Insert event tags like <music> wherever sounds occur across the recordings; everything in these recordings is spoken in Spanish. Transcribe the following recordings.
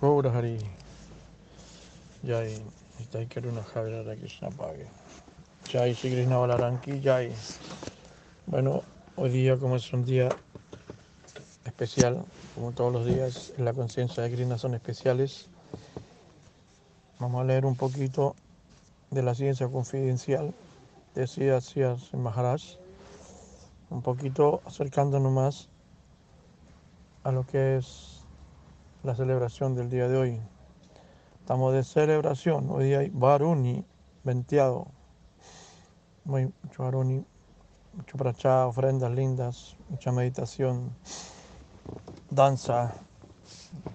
Gaura Hari. Jai. Nitai Karuna Javier Krishna Pague. Jai Sri Krishna Balaranki Jai. Bueno, hoy día como es un día especial, como todos los días en la conciencia de Krishna son especiales, vamos a leer un poquito de la ciencia confidencial de Siddhartha Maharaj, un poquito acercándonos más a lo que es la celebración del día de hoy. Estamos de celebración, hoy día hay Varuni, venteado, muy, mucho Varuni, mucho prachá, ofrendas lindas, mucha meditación, danza,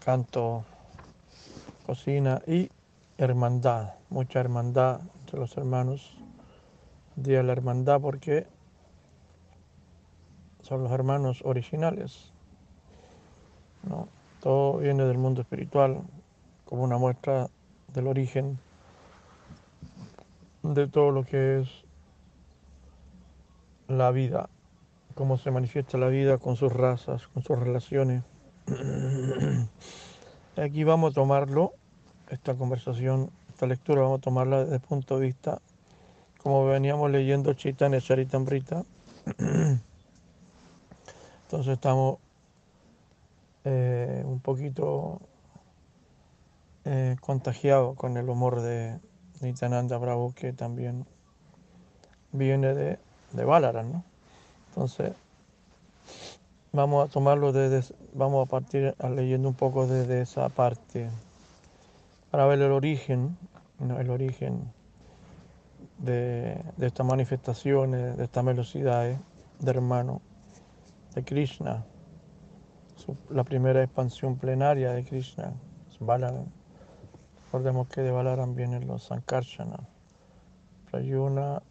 canto, cocina y hermandad, mucha hermandad entre los hermanos. Día de la hermandad porque son los hermanos originales. ¿no? Todo viene del mundo espiritual como una muestra del origen de todo lo que es la vida, cómo se manifiesta la vida con sus razas, con sus relaciones. <clears throat> Aquí vamos a tomarlo, esta conversación, esta lectura, vamos a tomarla desde el punto de vista, como veníamos leyendo Chaitanya Charitamrita. <clears throat> Entonces estamos eh, un poquito eh, contagiados con el humor de Nityananda Bravo, que también viene de, de Balaran, ¿no? Entonces, vamos a tomarlo desde, vamos a partir leyendo un poco desde esa parte, para ver el origen, el origen de, de estas manifestaciones, de estas velocidades de hermano de Krishna, la primera expansión plenaria de Krishna, Balaram. Recordemos que de Balaram vienen los Sankarsana, Prayuna,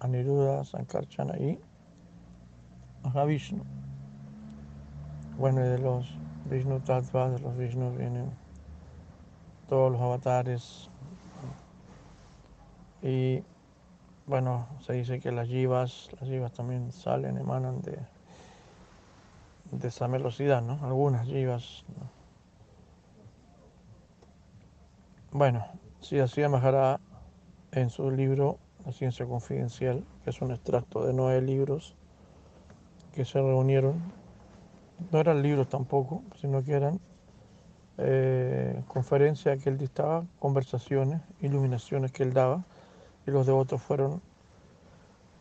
Aniruddha, Sankarsana y Mahavishnu. Bueno, y de los Vishnu Tattvas, de los Vishnu vienen todos los avatares. Y bueno, se dice que las yivas, las yivas también salen, emanan de, de esa velocidad, ¿no? Algunas. ¿no? Bueno, si así Maharaj en su libro La ciencia confidencial, que es un extracto de nueve libros que se reunieron, no eran libros tampoco, sino que eran eh, conferencias que él dictaba, conversaciones, iluminaciones que él daba, y los devotos fueron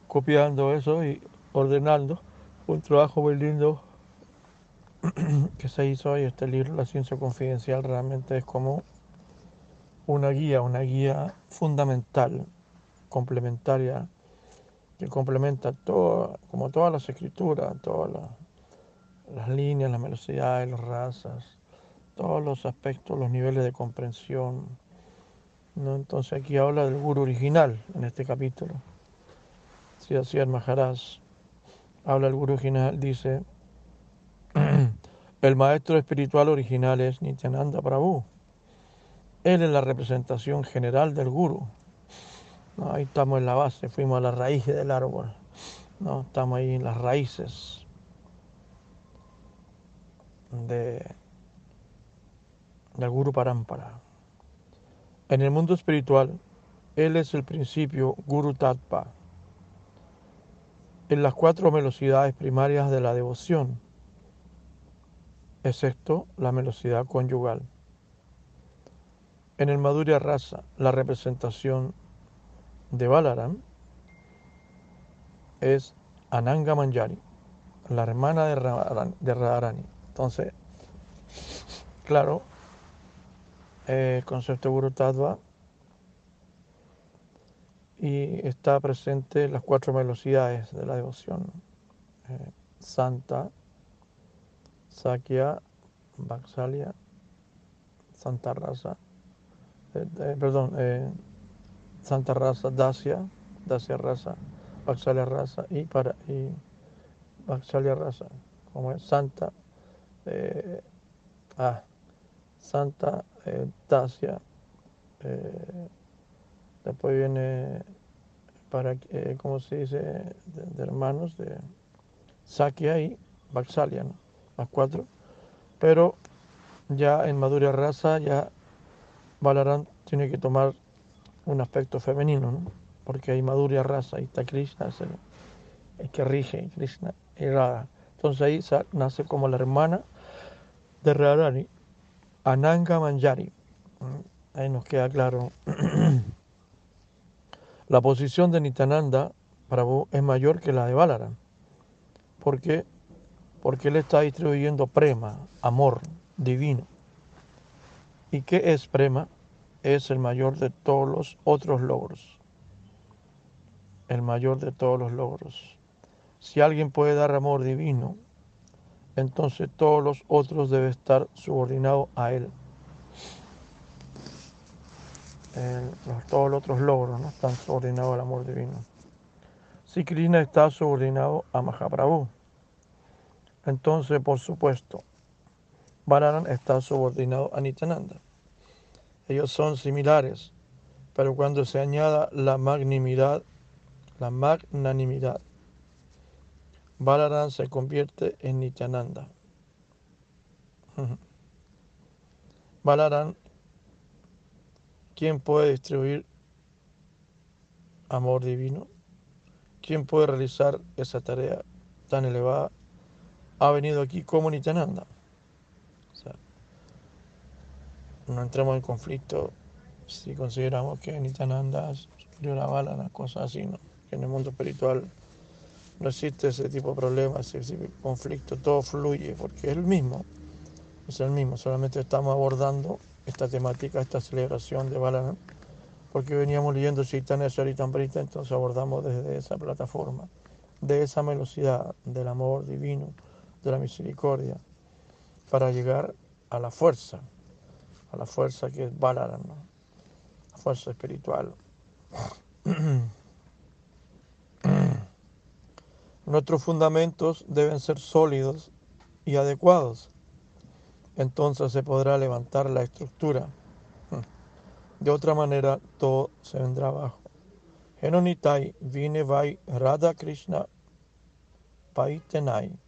copiando eso y ordenando un trabajo muy lindo <clears throat> que se hizo ahí. Este libro, La ciencia confidencial, realmente es como una guía, una guía fundamental, complementaria, que complementa todo, como todas las escrituras, todas las, líneas, las velocidades, las razas, todos los aspectos, los niveles de comprensión. ¿no? Entonces aquí habla del guru original en este capítulo. Si así el Maharaj habla del guru original, dice, el maestro espiritual original es Nityananda Prabhu. Él es la representación general del guru. Ahí estamos en la base, fuimos a la raíz del árbol. ¿no? Estamos ahí en las raíces de, del Guru Parampara. En el mundo espiritual, Él es el principio Guru Tattva. En las cuatro velocidades primarias de la devoción, excepto la velocidad conyugal. En el Madhurya Rasa, la representación de Balaram es Ananga Manjari, la hermana de Radharani. Entonces, claro, eh, el concepto de Guru Tattva y está presente en las cuatro velocidades de la devoción. eh, Santa, Sakya, Vaksalya, Santa Rasa, eh, eh, perdón, eh, Santa Rasa, Dacia, Dacia Rasa, Vaksalya Rasa y para y Vaksalya Rasa, como es Santa, ah, Santa Dacia, después viene para, eh, ¿cómo se dice? De, hermanos, de Sakya y Vaksalya, ¿no? Las cuatro. Pero ya en Madhurya Rasa, ya Balarán tiene que tomar un aspecto femenino, ¿no? porque hay Madhurya Rasa y está Krishna, es el, que rige Krishna y Radha. Entonces ahí nace como la hermana de Radharani, Ananga Manjari. Ahí nos queda claro. <clears throat> la posición de Nitananda Prabhu es mayor que la de Balaram. ¿Por qué? Porque él está distribuyendo prema, amor divino. ¿Y qué es prema? Es el mayor de todos los otros logros. El mayor de todos los logros. Si alguien puede dar amor divino, entonces todos los otros deben estar subordinados a él. todos los otros logros están subordinados al amor divino. Si Krishna está subordinado a Mahaprabhu, entonces por supuesto Balaram está subordinado a Nityananda. Ellos son similares, pero cuando se añada la magnanimidad, la magnanimidad Balaram se convierte en Nityananda. <laughs> Balaram, ¿quién puede distribuir amor divino? ¿Quién puede realizar esa tarea tan elevada? Ha venido aquí como Nityananda. no entremos en conflicto si consideramos que Nityananda es superior a Balaram, cosas así, ¿no? Que en el mundo espiritual no existe ese tipo de problemas, ese tipo de conflicto, todo fluye porque es el mismo, es el mismo, solamente estamos abordando esta temática, esta celebración de Balaram, porque veníamos leyendo Chaitanya Charitamrita, entonces abordamos desde esa plataforma, de esa velocidad del amor divino, de la misericordia, para llegar a la fuerza, a la fuerza que es Balaram, la fuerza espiritual. <clears throat> Nuestros fundamentos deben ser sólidos y adecuados. Entonces se podrá levantar la estructura. <clears throat> De otra manera, todo se vendrá abajo. Genonitai vine vai Radha Krishna Paitenai.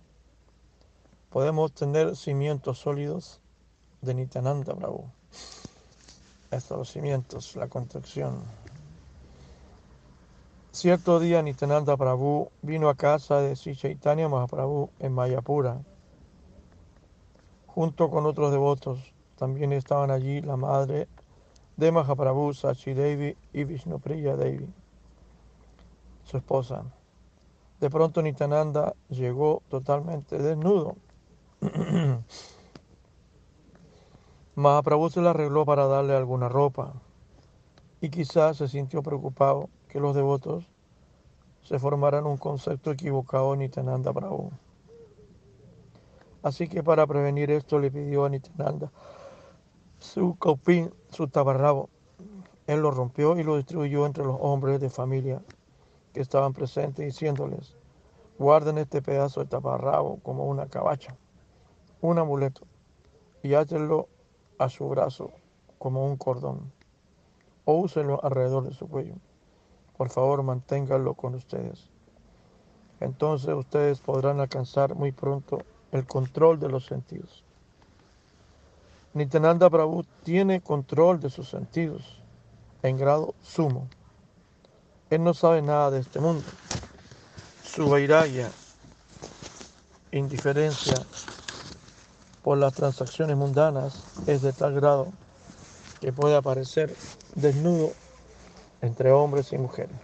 Podemos tener cimientos sólidos de Nityananda Bravo. Estos cimientos, la construcción. Cierto día Nityananda Prabhu vino a casa de Sri Chaitanya Mahaprabhu en Mayapura, junto con otros devotos. También estaban allí la madre de Mahaprabhu, Sachi Devi y Vishnupriya Devi, su esposa. De pronto Nityananda llegó totalmente desnudo. <clears throat> Mahaprabhu se la arregló para darle alguna ropa y quizás se sintió preocupado que los devotos se formaran un concepto equivocado en Nityananda Prabhu. Así que para prevenir esto le pidió a Nityananda su copín, su tabarrabo. Él lo rompió y lo distribuyó entre los hombres de familia que estaban presentes, diciéndoles, guarden este pedazo de taparrabo como una cabacha, un amuleto, y háchenlo a su brazo como un cordón, o úsenlo alrededor de su cuello por favor manténganlo con ustedes. Entonces ustedes podrán alcanzar muy pronto el control de los sentidos. Nityananda Prabhu tiene control de sus sentidos en grado sumo. Él no sabe nada de este mundo. Su vairaya, indiferencia por las transacciones mundanas es de tal grado que puede aparecer desnudo entre hombres y mujeres.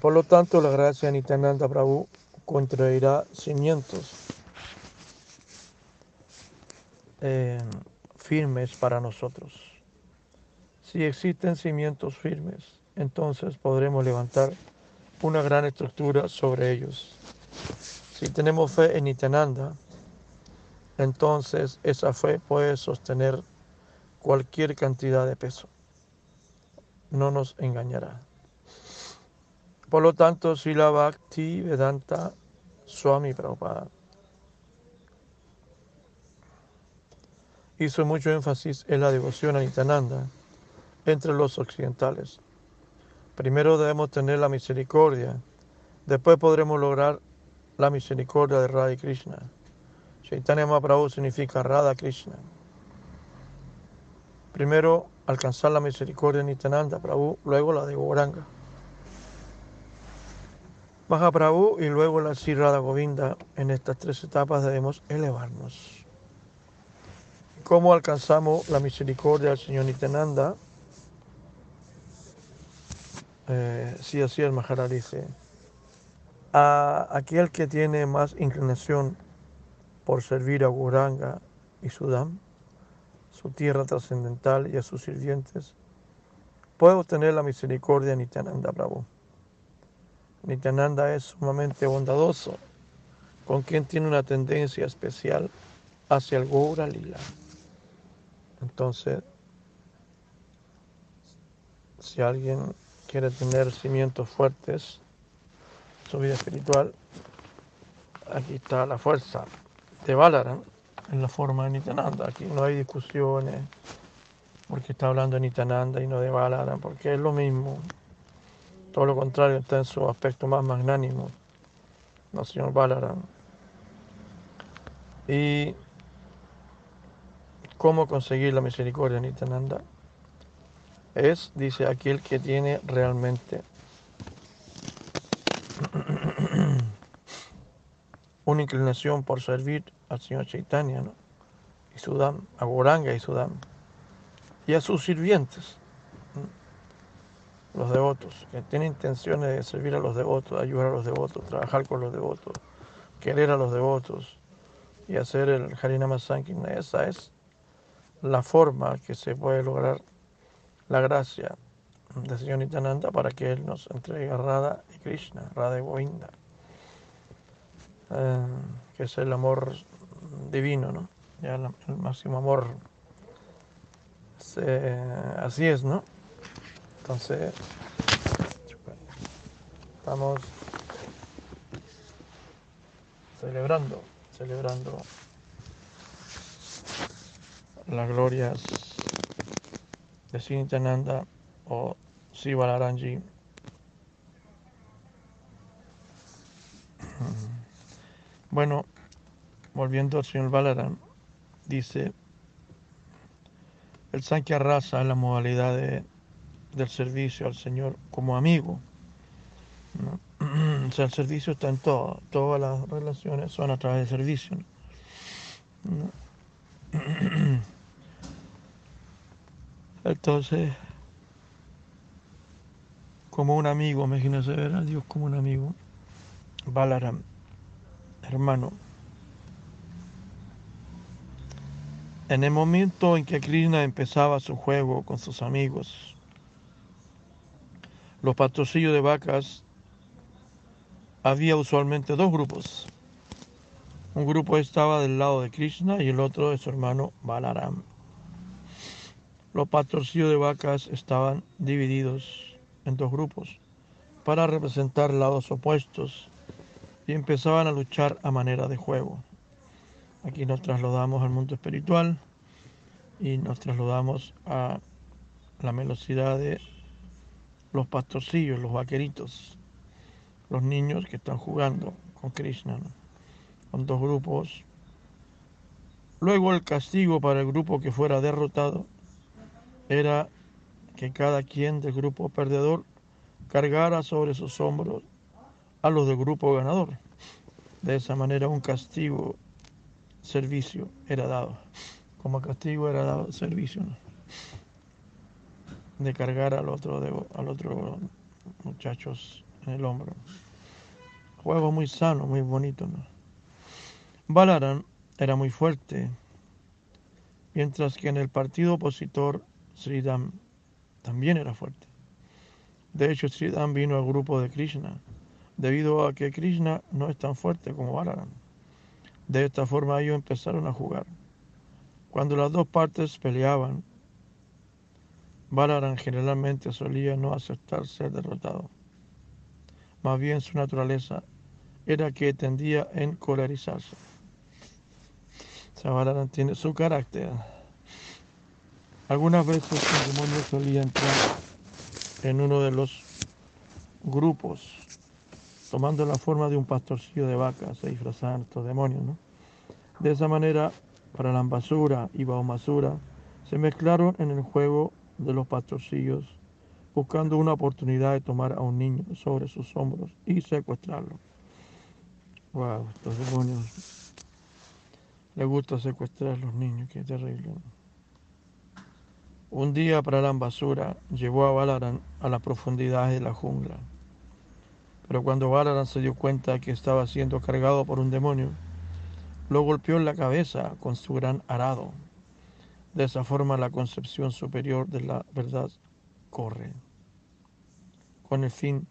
Por lo tanto, la gracia de Nityananda Prabhu contraerá cimientos eh, firmes para nosotros. Si existen cimientos firmes, entonces podremos levantar una gran estructura sobre ellos. Si tenemos fe en Nityananda, entonces esa fe puede sostener cualquier cantidad de peso no nos engañará. Por lo tanto, Sila Bhakti Vedanta Swami Prabhupada hizo mucho énfasis en la devoción a Nityananda entre los occidentales. Primero debemos tener la misericordia, después podremos lograr la misericordia de Radha Krishna. Chaitanya Mahaprabhu significa Radha Krishna. Primero alcanzar la misericordia de Nityananda Prabhu, luego la de Gauranga. Mahaprabhu y luego la Sri Radha Govinda. En estas tres etapas debemos elevarnos. ¿Cómo alcanzamos la misericordia del Señor Nityananda? Eh, sí, así el Maharaj dice. A aquel que tiene más inclinación por servir a Gauranga y Sudam, su tierra trascendental y a sus sirvientes, puede obtener la misericordia de Nityananda Prabhu. Nityananda es sumamente bondadoso, con quien tiene una tendencia especial hacia el Gaura Lila. Entonces, si alguien quiere tener cimientos fuertes en su vida espiritual, aquí está la fuerza de Balaram en la forma de Nityananda. Aquí no hay discusiones porque está hablando de Nityananda y no de Balaram, porque es lo mismo. Todo lo contrario está en su aspecto más magnánimo, no señor Balaram. Y cómo conseguir la misericordia de Nityananda es, dice, aquel que tiene realmente una inclinación por servir al Señor Chaitanya, ¿no? y Sudam, a Goranga y Sudam, y a sus sirvientes, los devotos, que tienen intenciones de servir a los devotos, ayudar a los devotos, trabajar con los devotos, querer a los devotos y hacer el Harinama Sankirtan. Esa es la forma que se puede lograr la gracia del Señor Nityananda para que Él nos entregue a Radha y Krishna, Radha y Govinda, eh, que es el amor divino, ¿no? Ya el, máximo amor. así es, ¿no? Entonces, estamos celebrando, celebrando las glorias de Sintananda o Sivalaranji. Bueno, volviendo al señor Balaram, dice, el Sankhya Rasa es la modalidad del servicio al Señor como amigo. <clears throat> O sea, el servicio está en todo, todas las relaciones son a través de servicio. <clears throat> Entonces, como un amigo, imagínese ver a Dios como un amigo, Balaram, hermano. En el momento en que Krishna empezaba su juego con sus amigos, los patrocillos de vacas había usualmente dos grupos. Un grupo estaba del lado de Krishna y el otro de su hermano Balaram. Los patrocinios de vacas estaban divididos en dos grupos para representar lados opuestos y empezaban a luchar a manera de juego. Aquí nos trasladamos al mundo espiritual y nos trasladamos a la velocidad de los pastorcillos, los vaqueritos, los niños que están jugando con Krishna, con dos grupos. Luego el castigo para el grupo que fuera derrotado era que cada quien del grupo perdedor cargara sobre sus hombros a los del grupo ganador. De esa manera un castigo, servicio era dado. Como castigo era dado servicio. De cargar al otro, al otro muchachos en el hombro. Juego muy sano, muy bonito. ¿no? Balaran era muy fuerte, mientras que en el partido opositor Sridham también era fuerte. De hecho, Sridham vino al grupo de Krishna, debido a que Krishna no es tan fuerte como Balaram. De esta forma ellos empezaron a jugar. Cuando las dos partes peleaban, Balaram generalmente solía no aceptar ser derrotado. Más bien su naturaleza era que tendía a encolarizarse. O sea, Balaram tiene su carácter. Algunas veces el demonio solía entrar en uno de los grupos, tomando la forma de un pastorcillo de vacas, se disfrazaban estos demonios, ¿no? De esa manera, Pralambasura y Baumasura se mezclaron en el juego de los pastorcillos, buscando una oportunidad de tomar a un niño sobre sus hombros y secuestrarlo. Wow, estos demonios les gusta secuestrar a los niños, qué terrible. Un día Pralambasura llevó a Balaran a las profundidades de la jungla. Pero cuando Balaran se dio cuenta que estaba siendo cargado por un demonio, lo golpeó en la cabeza con su gran arado. De esa forma la concepción superior de la verdad corre, con el fin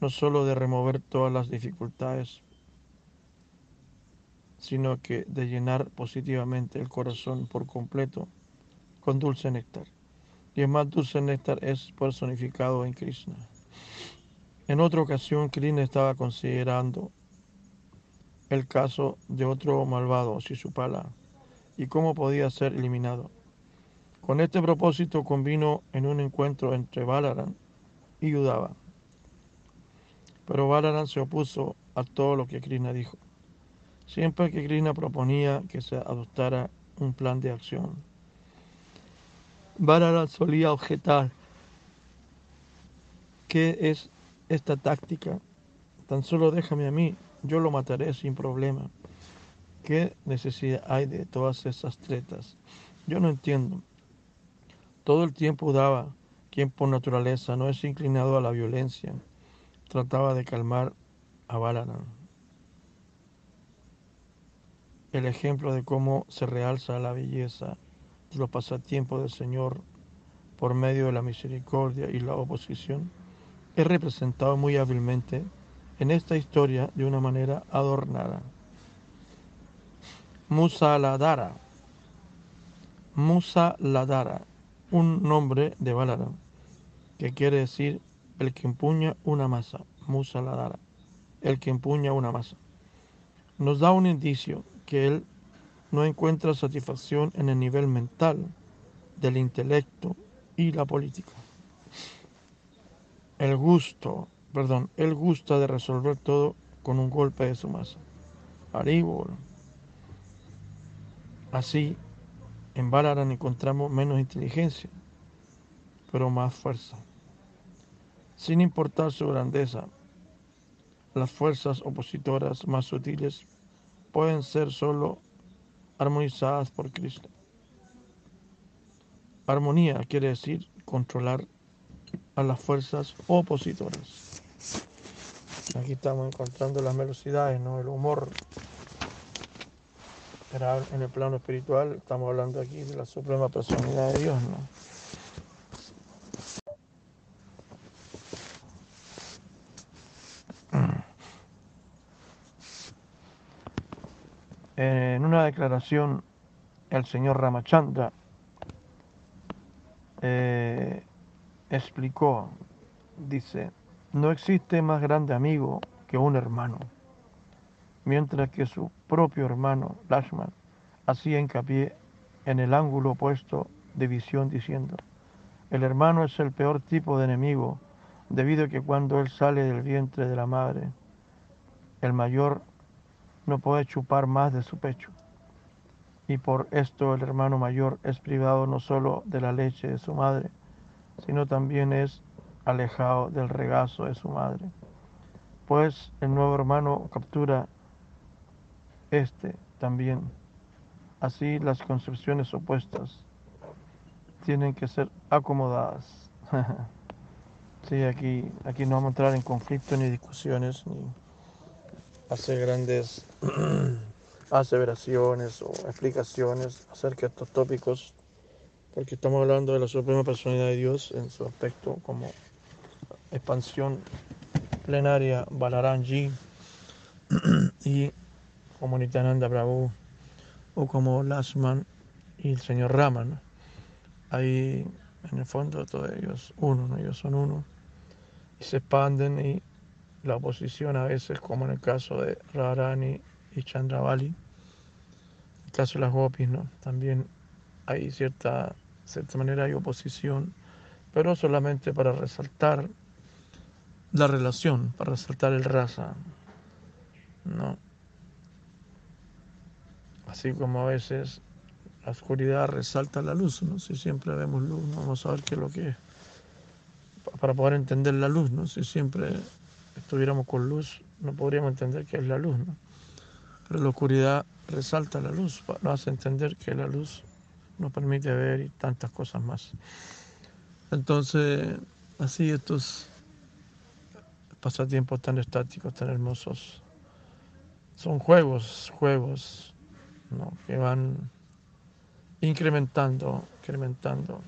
no sólo de remover todas las dificultades, sino que de llenar positivamente el corazón por completo con dulce néctar. Y el más dulce néctar es personificado en Krishna. En otra ocasión, Krishna estaba considerando el caso de otro malvado, Sisupala, y cómo podía ser eliminado. Con este propósito convino en un encuentro entre Balaran y Udava. Pero Balaran se opuso a todo lo que Krishna dijo. Siempre que Krishna proponía que se adoptara un plan de acción, Balaran solía objetar ¿qué es esta táctica? Tan solo déjame a mí, yo lo mataré sin problema. ¿Qué necesidad hay de todas esas tretas? Yo no entiendo. Todo el tiempo daba, quien por naturaleza no es inclinado a la violencia, trataba de calmar a Balaran. El ejemplo de cómo se realza la belleza de los pasatiempos del Señor por medio de la misericordia y la oposición es representado muy hábilmente en esta historia de una manera adornada. Musaladhara. Musaladhara, un nombre de Balaram, que quiere decir el que empuña una masa. Musaladhara, el que empuña una masa. Nos da un indicio que él no encuentra satisfacción en el nivel mental del intelecto y la política. El gusto perdón, él gusta de resolver todo con un golpe de su masa. Aribol. Así, en Balaran encontramos menos inteligencia, pero más fuerza. Sin importar su grandeza, las fuerzas opositoras más sutiles pueden ser solo armonizadas por Cristo. Armonía quiere decir controlar a las fuerzas opositoras. Aquí estamos encontrando las velocidades, ¿no? El humor. Pero en el plano espiritual estamos hablando aquí de la suprema personalidad de Dios, ¿no? En una declaración, el señor Ramachandra eh, explicó, dice, no existe más grande amigo que un hermano, mientras que su propio hermano, Lashman, hacía hincapié en el ángulo opuesto de visión diciendo, el hermano es el peor tipo de enemigo, debido a que cuando él sale del vientre de la madre, el mayor no puede chupar más de su pecho. Y por esto el hermano mayor es privado no solo de la leche de su madre, sino también es alejado del regazo de su madre. Pues el nuevo hermano captura este también. Así las concepciones opuestas tienen que ser acomodadas. <laughs> sí, aquí, aquí no vamos a entrar en conflicto ni discusiones ni hacer grandes <clears throat> aseveraciones o explicaciones acerca de estos tópicos, porque estamos hablando de la Suprema Personalidad de Dios en su aspecto como expansión plenaria Balaranji <clears throat> y como Nityananda Prabhu o como Lasman y el señor Raman. Ahí en el fondo todos ellos uno, ellos son uno y se expanden y la oposición a veces como en el caso de Radharani y Chandravali, el caso de las Gopis, ¿no? también hay cierta, cierta manera hay oposición, pero solamente para resaltar la relación, para resaltar el raza. ¿no? Así como a veces la oscuridad resalta la luz, ¿no? Si siempre vemos luz, ¿no? vamos a ver qué es lo que es. Para poder entender la luz, ¿no? Si siempre estuviéramos con luz, no podríamos entender qué es la luz, ¿no? Pero la oscuridad resalta la luz, nos hace entender que la luz nos permite ver y tantas cosas más. Entonces, así estos pasatiempos tan estáticos, tan hermosos, son juegos, juegos ¿no? que van incrementando, incrementando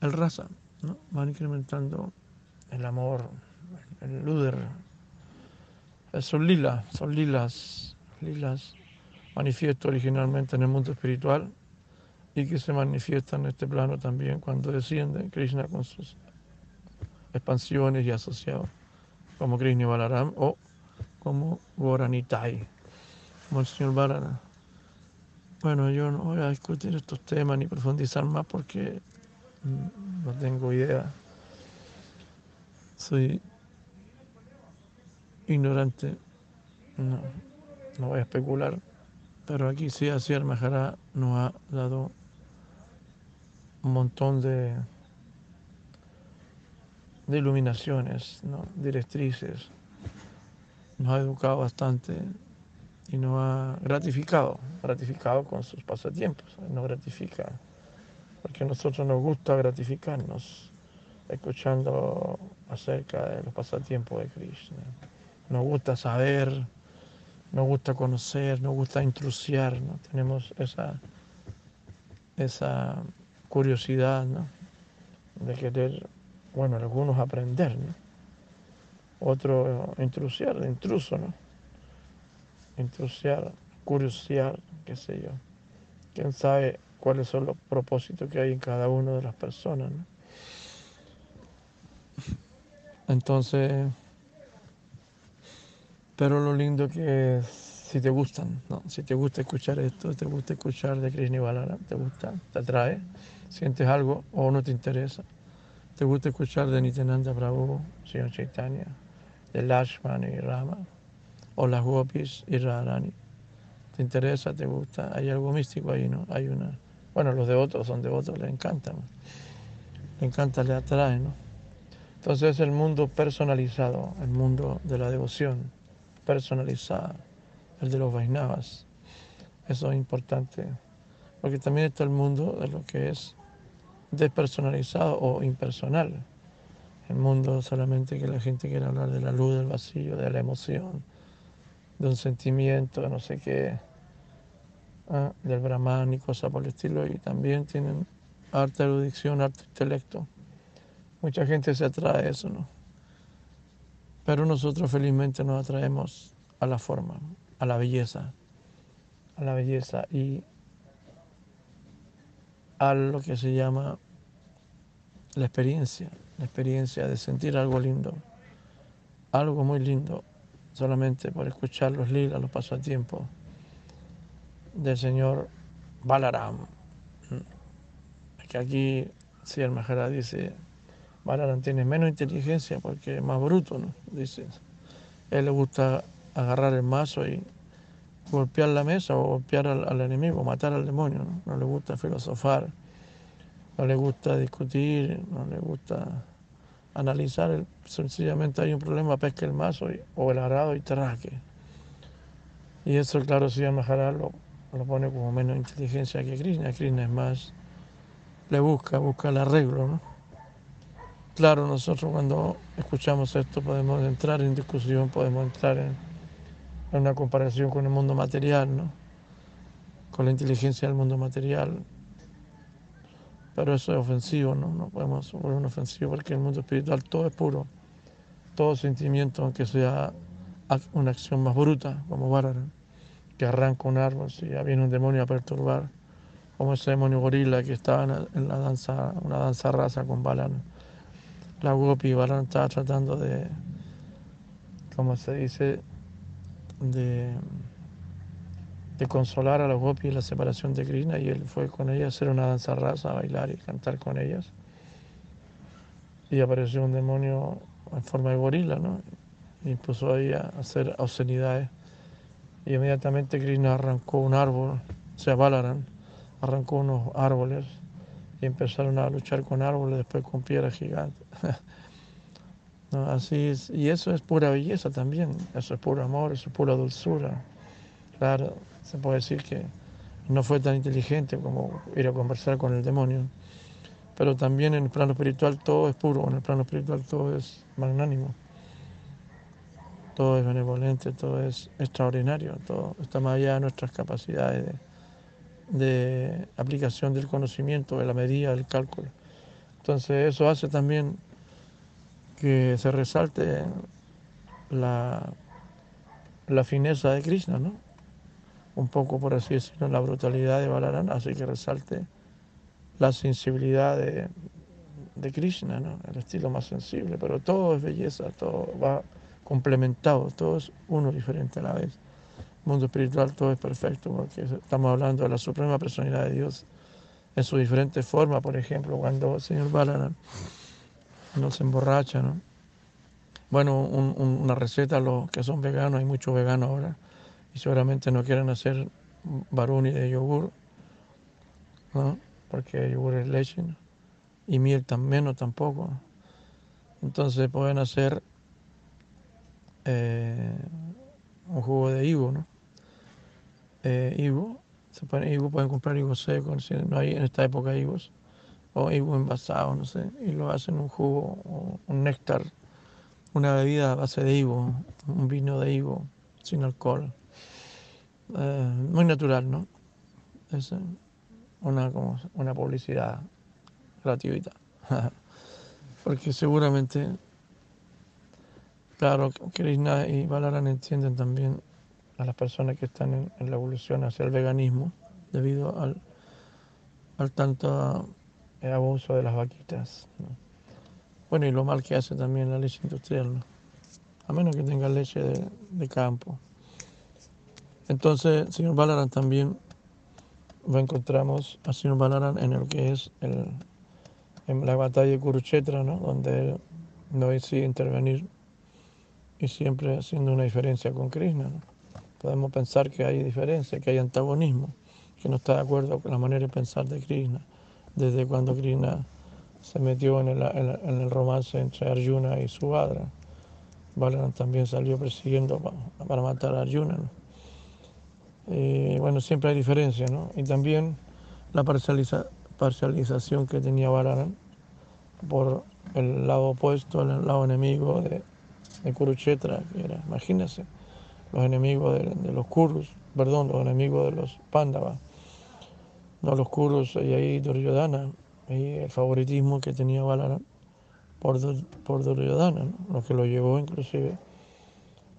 el raza, ¿no? van incrementando el amor, el luder. Son lilas, son lilas, lilas manifiesto originalmente en el mundo espiritual y que se manifiesta en este plano también cuando desciende Krishna con sus expansiones y asociados, como Krishna Balaram o como Goranitai, como el señor Balarama. Bueno, yo no voy a discutir estos temas ni profundizar más porque mm, no tengo idea. Soy ignorante. No, no voy a especular. Pero aquí sí, así el nos ha dado un montón de, de iluminaciones, ¿no? directrices. Nos ha educado bastante y nos ha gratificado, gratificado con sus pasatiempos, nos gratifica, porque a nosotros nos gusta gratificarnos escuchando acerca de los pasatiempos de Krishna. Nos gusta saber, nos gusta conocer, nos gusta intrusiar, ¿no? tenemos esa, esa curiosidad ¿no? de querer, bueno, algunos aprender, ¿no? otro intrusiar, intruso, ¿no? intrusiar, curiosear, qué sé yo. Quién sabe cuáles son los propósitos que hay en cada una de las personas. ¿no? Entonces, pero lo lindo que es, si te gustan, ¿no? si te gusta escuchar esto, te gusta escuchar de Krishna Balara, te gusta, te atrae, sientes algo o no te interesa, te gusta escuchar de Nityananda Prabhu, Señor Chaitanya, de Lashman y Rama, o las gopis y Radharani. ¿Te interesa? ¿Te gusta? Hay algo místico ahí, ¿no? Hay una... Bueno, los devotos son devotos, les encantan. Le encanta, le atrae, ¿no? Entonces es el mundo personalizado, el mundo de la devoción personalizada, el de los Vaisnavas. Eso es importante, porque también está el mundo de lo que es despersonalizado o impersonal. El mundo solamente que la gente quiere hablar de la luz, del vacío, de la emoción, de un sentimiento, de no sé qué, ¿ah? del brahman y cosas por el estilo, y también tienen arte erudición, arte intelecto. Mucha gente se atrae a eso, ¿no? Pero nosotros felizmente nos atraemos a la forma, a la belleza, a la belleza y a lo que se llama la experiencia, la experiencia de sentir algo lindo, algo muy lindo, solamente por escuchar los lilas, los pasatiempos del señor Balaram. Que aquí, si el Maharaj dice, Balaram tiene menos inteligencia porque es más bruto, ¿no? Dice, él le gusta agarrar el mazo y golpear la mesa o golpear al, enemigo, matar al demonio, ¿no? Le gusta filosofar, no le gusta discutir, no le gusta analizar, sencillamente hay un problema, pesca el mazo o el arado y traque. Y eso, claro, si Maharaj lo, lo pone como menos inteligencia que Krishna. Krishna es más, le busca, busca el arreglo, ¿no? Claro, nosotros cuando escuchamos esto podemos entrar en discusión, podemos entrar en, en una comparación con el mundo material, ¿no? Con la inteligencia del mundo material, pero eso es ofensivo, ¿no? No podemos volver ofensivo porque el mundo espiritual todo es puro. Todo sentimiento, aunque sea una acción más bruta, como Bárbara, que arranca un árbol, si ya viene un demonio a perturbar, como ese demonio gorila que estaba en la danza, una danza rasa con Balan. La Gopi Balan estaba tratando de, como se dice, de consolar a los gopis la separación de Krishna y él fue con ella a hacer una danza rasa, a bailar y cantar con ellas. Y apareció un demonio en forma de gorila, ¿no? Y puso ahí a hacer obscenidades. Y inmediatamente Krishna arrancó un árbol, o sea, Balaran arrancó unos árboles y empezaron a luchar con árboles, después con piedras gigantes. <laughs> Así es, y eso es pura belleza también, eso es puro amor, eso es pura dulzura. Claro, se puede decir que no fue tan inteligente como ir a conversar con el demonio, pero también en el plano espiritual todo es puro, en el plano espiritual todo es magnánimo, todo es benevolente, todo es extraordinario, todo está más allá de nuestras capacidades de, de aplicación del conocimiento, de la medida, del cálculo. Entonces eso hace también que se resalte la, la fineza de Krishna, ¿no? Un poco, por así decirlo, la brutalidad de Balaram hace que resalte la sensibilidad de, de Krishna, ¿no? El estilo más sensible, pero todo es belleza, todo va complementado, todo es uno diferente a la vez. Mundo espiritual todo es perfecto porque estamos hablando de la suprema personalidad de Dios en sus diferentes formas, por ejemplo, cuando el señor Balaram no se emborracha, ¿no? Bueno, una receta, los que son veganos, hay muchos veganos ahora, y seguramente no quieren hacer baruni de yogur, ¿no? Porque yogur es leche, y miel tan menos tampoco. Entonces pueden hacer eh, un jugo de higo, ¿no? Eh, higo, se pueden, higo, pueden comprar higo seco, no hay en esta época higos o higo envasado, no sé, y lo hacen un jugo, un néctar, una bebida a base de higo, un vino de higo sin alcohol. Eh, muy natural, ¿no? Es una, como una publicidad gratuita. <laughs> Porque seguramente, claro, Krishna y Balaran entienden también a las personas que están en, la evolución hacia el veganismo debido al, al tanto el abuso de las vaquitas. Bueno, y lo mal que hace también la leche industrial, a menos que tenga leche de, campo. Entonces, señor Balaran también lo encontramos al señor Balaran en el que es el, en la batalla de Kurukshetra, ¿no? donde él no decide intervenir y siempre haciendo una diferencia con Krishna. Podemos pensar que hay diferencia, que hay antagonismo, que no está de acuerdo con la manera de pensar de Krishna desde cuando Krishna se metió en el, romance entre Arjuna y Subhadra. Balaram también salió persiguiendo para, matar a Arjuna. Y bueno, siempre hay diferencia, ¿no? Y también la parcialización que tenía Balaram por el lado opuesto, el lado enemigo de, de Kurukshetra, que era, imagínense, los enemigos de, los Kurus, perdón, los enemigos de los Pándavas no los Kurus y ahí Duryodhana, y el favoritismo que tenía Balaram por, por Duryodhana, lo que lo llevó inclusive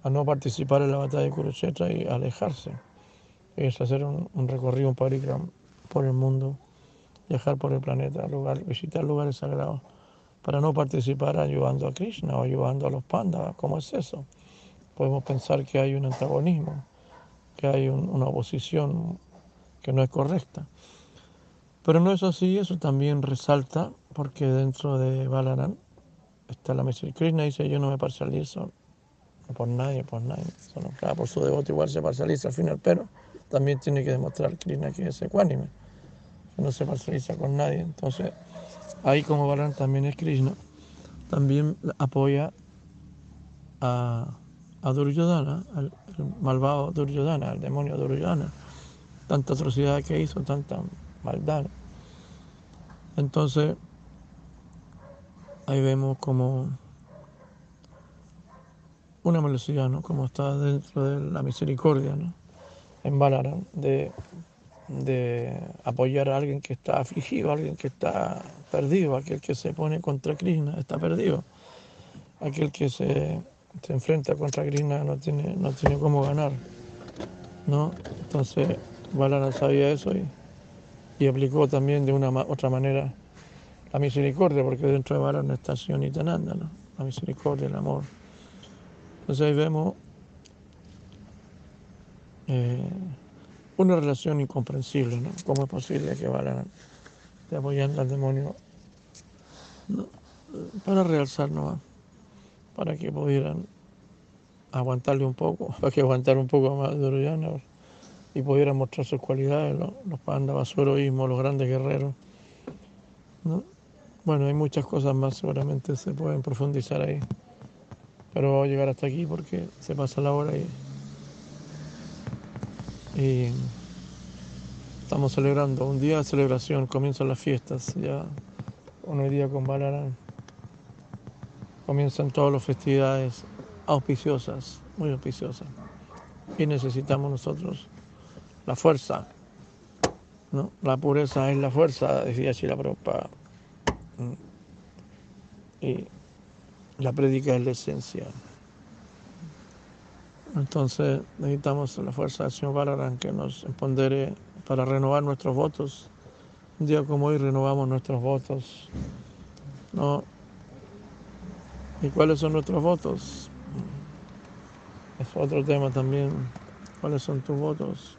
a no participar en la batalla de Kurukshetra y alejarse. Es hacer un, recorrido, un parikram por el mundo, viajar por el planeta, visitar lugares sagrados, para no participar ayudando a Krishna o ayudando a los pandas. ¿Cómo es eso? Podemos pensar que hay un antagonismo, que hay una oposición que no es correcta. Pero no es así, eso también resalta, porque dentro de Balaram está la misericordia, dice yo no me parcializo por nadie, por nadie. Cada por su devoto igual se parcializa al final, pero también tiene que demostrar Krishna que es ecuánime, que no se parcializa con nadie. Entonces, ahí como Balaram también es Krishna, también apoya a, a Duryodhana, al, malvado Duryodhana, al demonio Duryodhana tanta atrocidad que hizo, tanta maldad. Entonces, ahí vemos como una velocidad, ¿no? Como está dentro de la misericordia, ¿no? En Balaram, de, de apoyar a alguien que está afligido, a alguien que está perdido, aquel que se pone contra Krishna está perdido, aquel que se, se enfrenta contra Krishna no tiene, no tiene cómo ganar, ¿no? Entonces, Balana sabía eso y, aplicó también de una otra manera la misericordia, porque dentro de Balana está Sionityananda, ¿no? la misericordia, el amor. Entonces ahí vemos eh, una relación incomprensible, ¿no? ¿Cómo es posible que Balana esté apoyando al demonio para realzar, ¿no? Para que pudieran aguantarle un poco, <laughs> hay que aguantar un poco más de Orellana y pudiera mostrar sus cualidades, los pandas, su heroísmo, los grandes guerreros. Bueno, hay muchas cosas más, seguramente se pueden profundizar ahí. Pero voy a llegar hasta aquí porque se pasa la hora y, y estamos celebrando un día de celebración, comienzan las fiestas, ya un día con Balarán. Comienzan todas las festividades auspiciosas, muy auspiciosas. Y necesitamos nosotros la fuerza. ¿no? La pureza es la fuerza, decía Prabhupada. Y la prédica es la esencia. Entonces necesitamos la fuerza del Señor Balarán que nos empodere para renovar nuestros votos. Un día como hoy renovamos nuestros votos. ¿no? ¿Y cuáles son nuestros votos? Es otro tema también. ¿Cuáles son tus votos?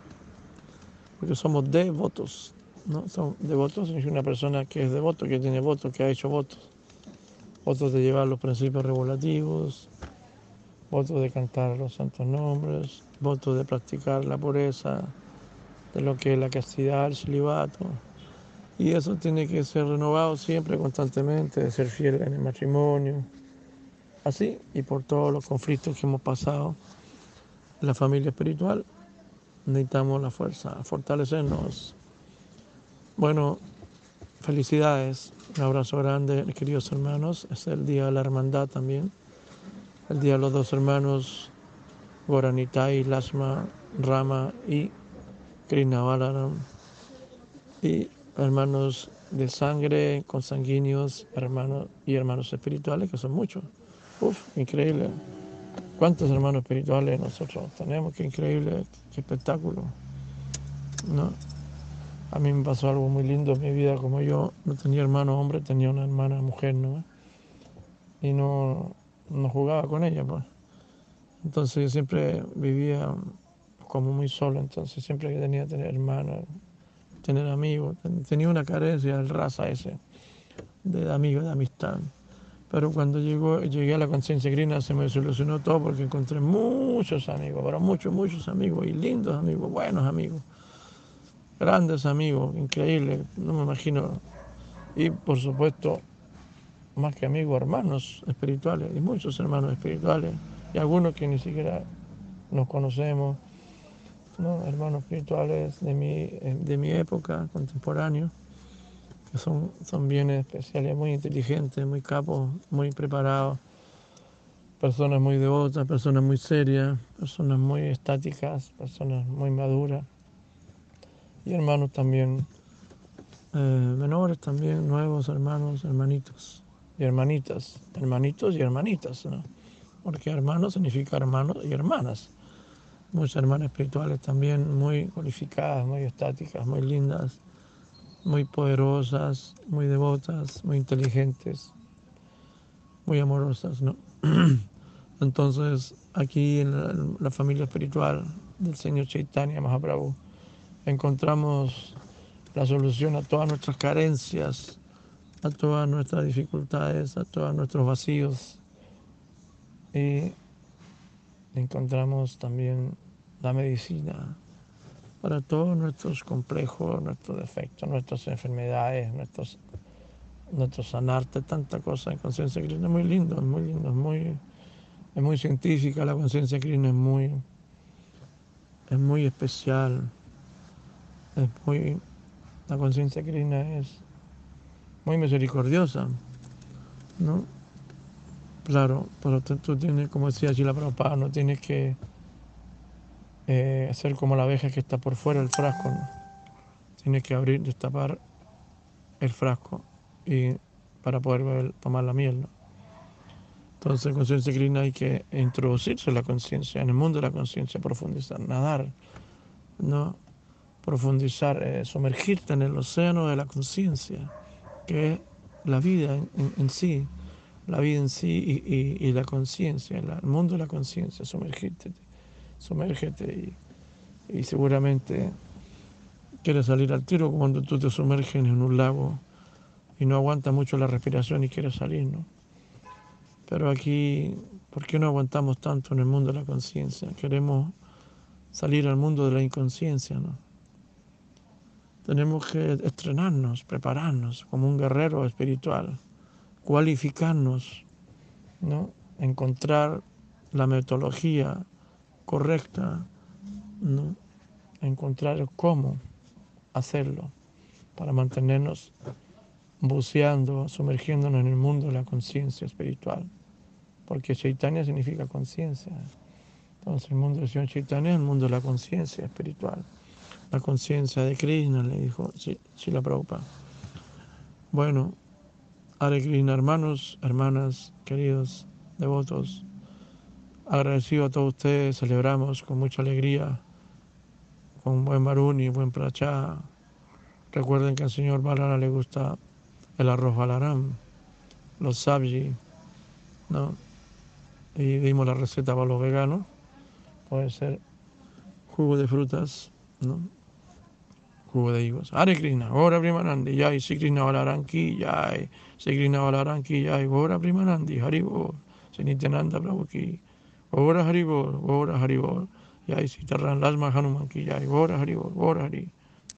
Porque somos devotos. ¿no? Son devotos es una persona que es devoto, que tiene votos, que ha hecho votos. Votos de llevar los principios regulativos, votos de cantar los santos nombres, votos de practicar la pureza, de lo que es la castidad, el celibato. Y eso tiene que ser renovado siempre, constantemente, de ser fiel en el matrimonio. Así, y por todos los conflictos que hemos pasado la familia espiritual, necesitamos la fuerza, fortalecernos. Bueno, felicidades, un abrazo grande, queridos hermanos. Es el día de la hermandad también, el día de los dos hermanos, Goranitai, Lasma, Rama y Krishna Balaram. Y hermanos de sangre, consanguíneos, hermanos y hermanos espirituales, que son muchos. Uf, increíble. ¿Cuántos hermanos espirituales nosotros tenemos? Qué increíble, qué espectáculo. ¿No? A mí me pasó algo muy lindo en mi vida, como yo no tenía hermano hombre, tenía una hermana mujer, ¿no? Y no, no jugaba con ella, pues. Entonces yo siempre vivía como muy solo, entonces siempre que tenía tener hermanos, tener amigos, tenía una carencia del raza ese, de amigos, de amistad. Pero cuando llegó, llegué a la conciencia grina se me solucionó todo porque encontré muchos amigos, pero muchos, muchos amigos, y lindos amigos, buenos amigos grandes amigos, increíbles, no me imagino. Y por supuesto, más que amigos, hermanos espirituales, y muchos hermanos espirituales, y algunos que ni siquiera nos conocemos, ¿no? hermanos espirituales de mi, de mi época, contemporáneos, son, son bien especiales, muy inteligentes, muy capos, muy preparados, personas muy devotas, personas muy serias, personas muy estáticas, personas muy maduras y hermanos también eh, menores, también nuevos hermanos, hermanitos y hermanitas, hermanitos y hermanitas, ¿no? porque hermano significa hermanos y hermanas. Muchas hermanas espirituales también muy cualificadas, muy estáticas, muy lindas, muy poderosas, muy devotas, muy inteligentes, muy amorosas, ¿no? <clears throat> Entonces, aquí en la, la familia espiritual del Señor Chaitanya Mahaprabhu, encontramos la solución a todas nuestras carencias, a todas nuestras dificultades, a todos nuestros vacíos. Y encontramos también la medicina para todos nuestros complejos, nuestros defectos, nuestras enfermedades, nuestros, nuestros sanarte, tanta cosa en conciencia crina. Es muy lindo, es muy lindo, es muy, es muy científica la conciencia crina, es muy, es muy especial es muy, la conciencia crina es muy misericordiosa, ¿no? Claro, pero tú, tienes, como decía la Prabhupada, no tienes que eh, hacer como la abeja que está por fuera del frasco, ¿no? Tienes que abrir, destapar el frasco y para poder tomar la miel, ¿no? Entonces, conciencia crina hay que introducirse en la conciencia, en el mundo de la conciencia, profundizar, nadar, ¿no? profundizar, eh, sumergirte en el océano de la conciencia, que es la vida en, sí, la vida en sí y, la conciencia, el mundo de la conciencia, sumergirte, sumérgete y, y, seguramente quieres salir al tiro cuando tú te sumerges en un lago y no aguanta mucho la respiración y quieres salir, ¿no? Pero aquí ¿Por qué no aguantamos tanto en el mundo de la conciencia? Queremos salir al mundo de la inconsciencia, ¿no? Tenemos que estrenarnos, prepararnos como un guerrero espiritual, cualificarnos, ¿no? Encontrar la metodología correcta, ¿no? Encontrar cómo hacerlo para mantenernos buceando, sumergiéndonos en el mundo de la conciencia espiritual porque Chaitanya significa conciencia. Entonces el mundo de Señor Chaitanya es el mundo de la conciencia espiritual. La conciencia de Krishna, le dijo la Prabhupada. Bueno, Hare Krishna, hermanos, hermanas, queridos devotos, agradecido a todos ustedes, celebramos con mucha alegría, con buen baruni, buen prachá. Recuerden que al señor Balara le gusta el arroz balaram, los sabji, ¿no? y dimos la receta para los veganos. Puede ser jugo de frutas, ¿no? Jugo de higos. Hare Krishna, Ora Primanandi, Yay, Si Krishna Valaranki, Yay, Si Krishna Valaranki, Yay, Ora Primanandi, Haribol, Sinityananda ओर हरि बोल, ओर हरि बोल। या इसी तरह हनुमान हनुमा की जाए ओर हरि बोल, ओर हरि।